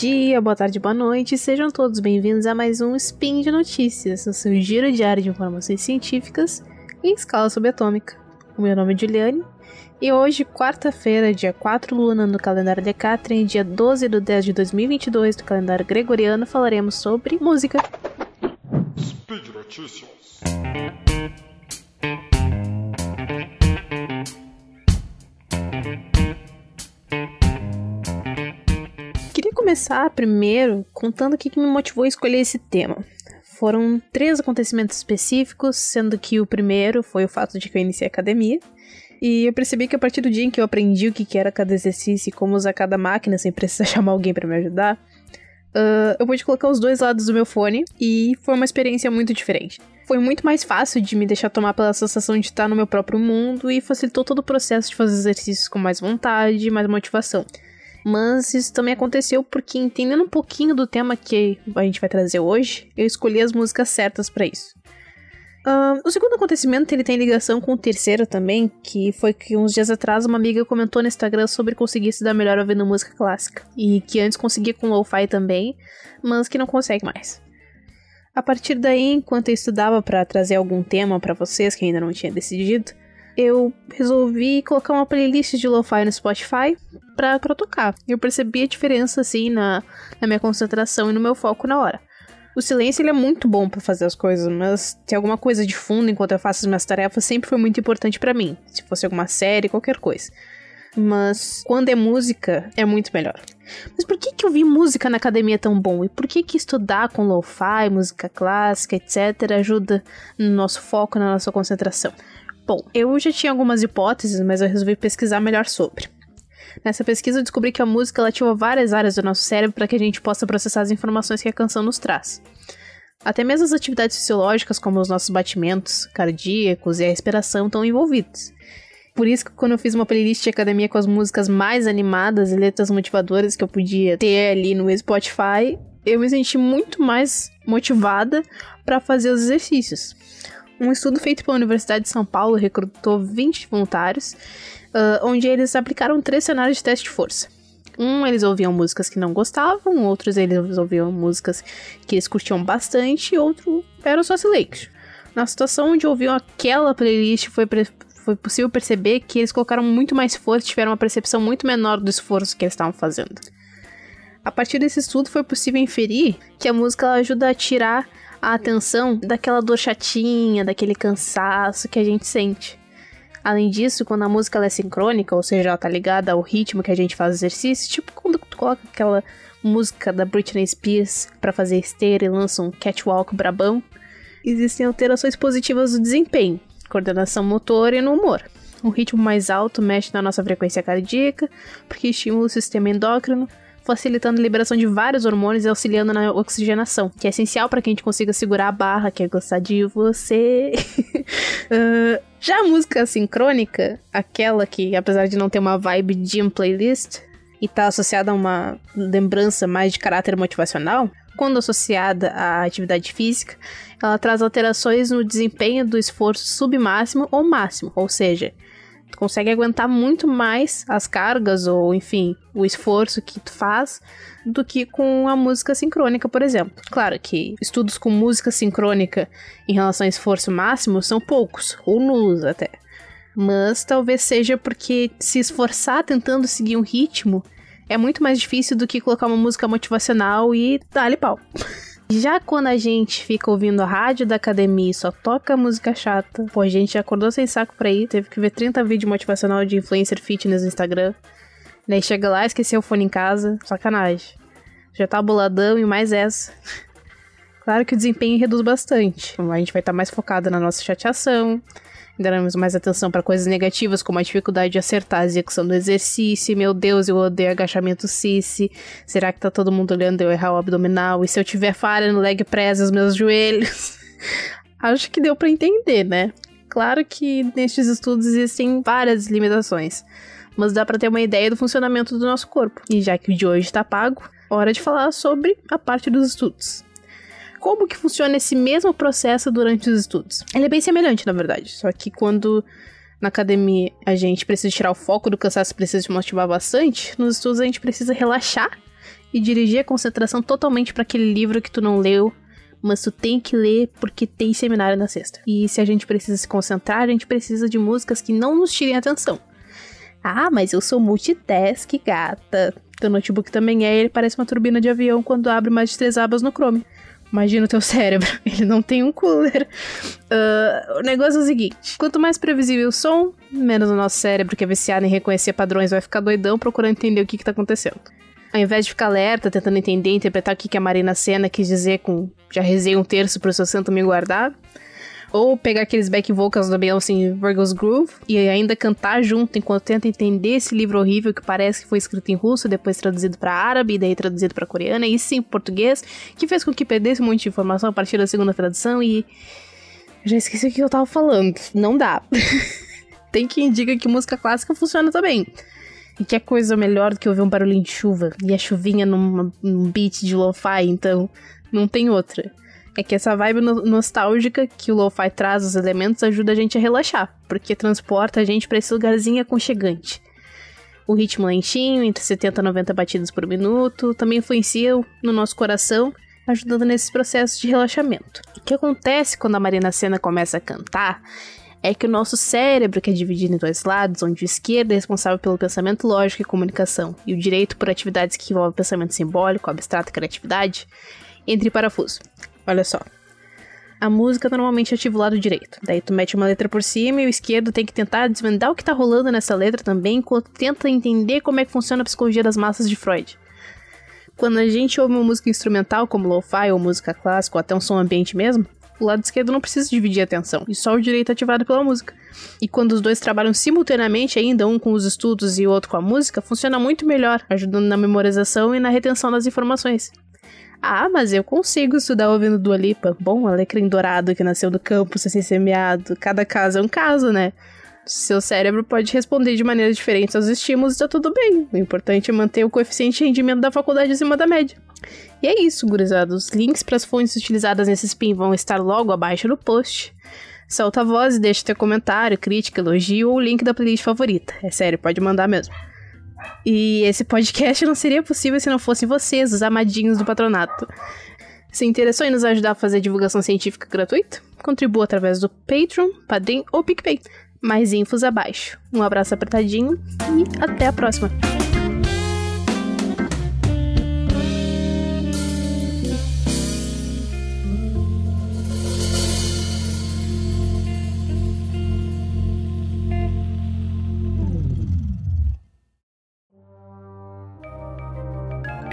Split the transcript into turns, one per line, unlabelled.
dia, boa tarde, boa noite, sejam todos bem-vindos a mais um Spin de Notícias, o seu giro diário de informações científicas em escala subatômica. O meu nome é Juliane e hoje, quarta-feira, dia 4 Luna no calendário Decatrin, dia 12 de 10 de 2022 do calendário gregoriano, falaremos sobre música. Speed Notícias. Começar primeiro contando o que, me motivou a escolher esse tema. Foram três acontecimentos específicos, sendo que o primeiro foi o fato de que eu iniciei a academia. E eu percebi que a partir do dia em que eu aprendi o que era cada exercício e como usar cada máquina sem precisar chamar alguém para me ajudar, uh, eu pude colocar os dois lados do meu fone e foi uma experiência muito diferente. Foi muito mais fácil de me deixar tomar pela sensação de estar no meu próprio mundo e facilitou todo o processo de fazer exercícios com mais vontade e mais motivação. Mas isso também aconteceu porque, entendendo um pouquinho do tema que a gente vai trazer hoje, eu escolhi as músicas certas para isso. Uh, o segundo acontecimento ele tem ligação com o terceiro também, que foi que uns dias atrás uma amiga comentou no Instagram sobre conseguir se dar melhor ouvindo música clássica. E que antes conseguia com lo-fi também, mas que não consegue mais. A partir daí, enquanto eu estudava para trazer algum tema para vocês que ainda não tinha decidido, eu resolvi colocar uma playlist de lo-fi no Spotify pra, pra tocar. Eu percebi a diferença, assim, na, na minha concentração e no meu foco na hora. O silêncio ele é muito bom para fazer as coisas, mas ter alguma coisa de fundo enquanto eu faço as minhas tarefas sempre foi muito importante para mim. Se fosse alguma série, qualquer coisa. Mas quando é música, é muito melhor. Mas por que, que ouvir música na academia é tão bom? E por que, que estudar com lo-fi, música clássica, etc., ajuda no nosso foco, na nossa concentração? Bom, eu já tinha algumas hipóteses, mas eu resolvi pesquisar melhor sobre. Nessa pesquisa eu descobri que a música ativa várias áreas do nosso cérebro para que a gente possa processar as informações que a canção nos traz. Até mesmo as atividades fisiológicas, como os nossos batimentos cardíacos e a respiração, estão envolvidos. Por isso que quando eu fiz uma playlist de academia com as músicas mais animadas e letras motivadoras que eu podia ter ali no Spotify, eu me senti muito mais motivada para fazer os exercícios. Um estudo feito pela Universidade de São Paulo recrutou 20 voluntários, uh, onde eles aplicaram três cenários de teste de força. Um, eles ouviam músicas que não gostavam, outros eles ouviam músicas que eles curtiam bastante, e outro era só silêncio. Na situação onde ouviam aquela playlist, foi, foi possível perceber que eles colocaram muito mais força e tiveram uma percepção muito menor do esforço que eles estavam fazendo. A partir desse estudo, foi possível inferir que a música ajuda a tirar a atenção daquela dor chatinha, daquele cansaço que a gente sente. Além disso, quando a música é sincrônica, ou seja, ela tá ligada ao ritmo que a gente faz exercício, tipo quando tu coloca aquela música da Britney Spears para fazer esteira e lança um catwalk brabão, existem alterações positivas do desempenho, coordenação motora e no humor. Um ritmo mais alto mexe na nossa frequência cardíaca, porque estimula o sistema endócrino, facilitando a liberação de vários hormônios e auxiliando na oxigenação, que é essencial para que a gente consiga segurar a barra, que é gostar de você. uh, já a música sincrônica, aquela que, apesar de não ter uma vibe de um playlist, e tá associada a uma lembrança mais de caráter motivacional, quando associada à atividade física, ela traz alterações no desempenho do esforço submáximo ou máximo, ou seja, Tu consegue aguentar muito mais as cargas ou, enfim, o esforço que tu faz do que com a música sincrônica, por exemplo. Claro que estudos com música sincrônica em relação a esforço máximo são poucos, ou nulos até. Mas talvez seja porque se esforçar tentando seguir um ritmo é muito mais difícil do que colocar uma música motivacional e dar-lhe pau. Já quando a gente fica ouvindo a rádio da academia e só toca música chata, pô, a gente acordou sem saco pra ir, teve que ver 30 vídeos motivacional de influencer fitness no Instagram. Daí chega lá, esqueceu o fone em casa, sacanagem. Já tá boladão e mais essa. Claro que o desempenho reduz bastante. A gente vai estar tá mais focado na nossa chateação, daremos mais atenção para coisas negativas, como a dificuldade de acertar a execução do exercício. Meu Deus, eu odeio agachamento cici. Será que tá todo mundo olhando eu errar o abdominal? E se eu tiver falha no leg press, os meus joelhos? Acho que deu para entender, né? Claro que nestes estudos existem várias limitações, mas dá para ter uma ideia do funcionamento do nosso corpo. E já que o de hoje está pago, hora de falar sobre a parte dos estudos como que funciona esse mesmo processo durante os estudos. Ele é bem semelhante, na verdade, só que quando na academia a gente precisa tirar o foco do cansaço, precisa se motivar bastante, nos estudos a gente precisa relaxar e dirigir a concentração totalmente para aquele livro que tu não leu, mas tu tem que ler porque tem seminário na sexta. E se a gente precisa se concentrar, a gente precisa de músicas que não nos tirem atenção. Ah, mas eu sou multitask, gata. Teu notebook também é, ele parece uma turbina de avião quando abre mais de três abas no Chrome. Imagina o teu cérebro, ele não tem um cooler. Uh, o negócio é o seguinte: quanto mais previsível o som, menos o nosso cérebro, que é viciado em reconhecer padrões, vai ficar doidão procurando entender o que, que tá acontecendo. Ao invés de ficar alerta, tentando entender, interpretar o que, que a Marina Senna quis dizer com já rezei um terço pro seu santo me guardar, ou pegar aqueles back vocals da Beyoncé em Virgo's Groove e ainda cantar junto enquanto tenta entender esse livro horrível que parece que foi escrito em russo, depois traduzido para árabe e daí traduzido para coreano e sim português, que fez com que perdesse um monte de informação a partir da segunda tradução e já esqueci o que eu tava falando. Não dá. Tem quem diga que música clássica funciona também. E que é coisa melhor do que ouvir um barulhinho de chuva e a chuvinha numa, num beat de lo-fi, então não tem outra. É que essa vibe no nostálgica que o lo-fi traz os elementos ajuda a gente a relaxar, porque transporta a gente para esse lugarzinho aconchegante. O ritmo lentinho, entre 70 e 90 batidas por minuto, também influencia no nosso coração, ajudando nesses processos de relaxamento. O que acontece quando a Marina Senna começa a cantar é que o nosso cérebro, que é dividido em dois lados, onde o esquerdo é responsável pelo pensamento lógico e comunicação, e o direito por atividades que envolvem pensamento simbólico, abstrato e criatividade, entre parafuso. Olha só. A música normalmente ativa o lado direito. Daí tu mete uma letra por cima e o esquerdo tem que tentar desvendar o que tá rolando nessa letra também, enquanto tenta entender como é que funciona a psicologia das massas de Freud. Quando a gente ouve uma música instrumental, como lo-fi ou música clássica, ou até um som ambiente mesmo, o lado esquerdo não precisa dividir a atenção, e só o direito é ativado pela música. E quando os dois trabalham simultaneamente, ainda um com os estudos e o outro com a música, funciona muito melhor, ajudando na memorização e na retenção das informações. Ah, mas eu consigo estudar ouvindo Dua Lipa. Bom, alecrim dourado que nasceu do campo sem ser semeado. Cada caso é um caso, né? Seu cérebro pode responder de maneiras diferentes aos estímulos e tá tudo bem. O importante é manter o coeficiente de rendimento da faculdade acima da média. E é isso, gurizada. Os links para as fontes utilizadas nesse spin vão estar logo abaixo no post. Solta a voz e deixa teu comentário, crítica, elogio ou o link da playlist favorita. É sério, pode mandar mesmo. E esse podcast não seria possível se não fossem vocês, os amadinhos do patronato. Se interessou em nos ajudar a fazer divulgação científica gratuita? Contribua através do Patreon, Padrim ou PicPay. Mais infos abaixo. Um abraço apertadinho e até a próxima!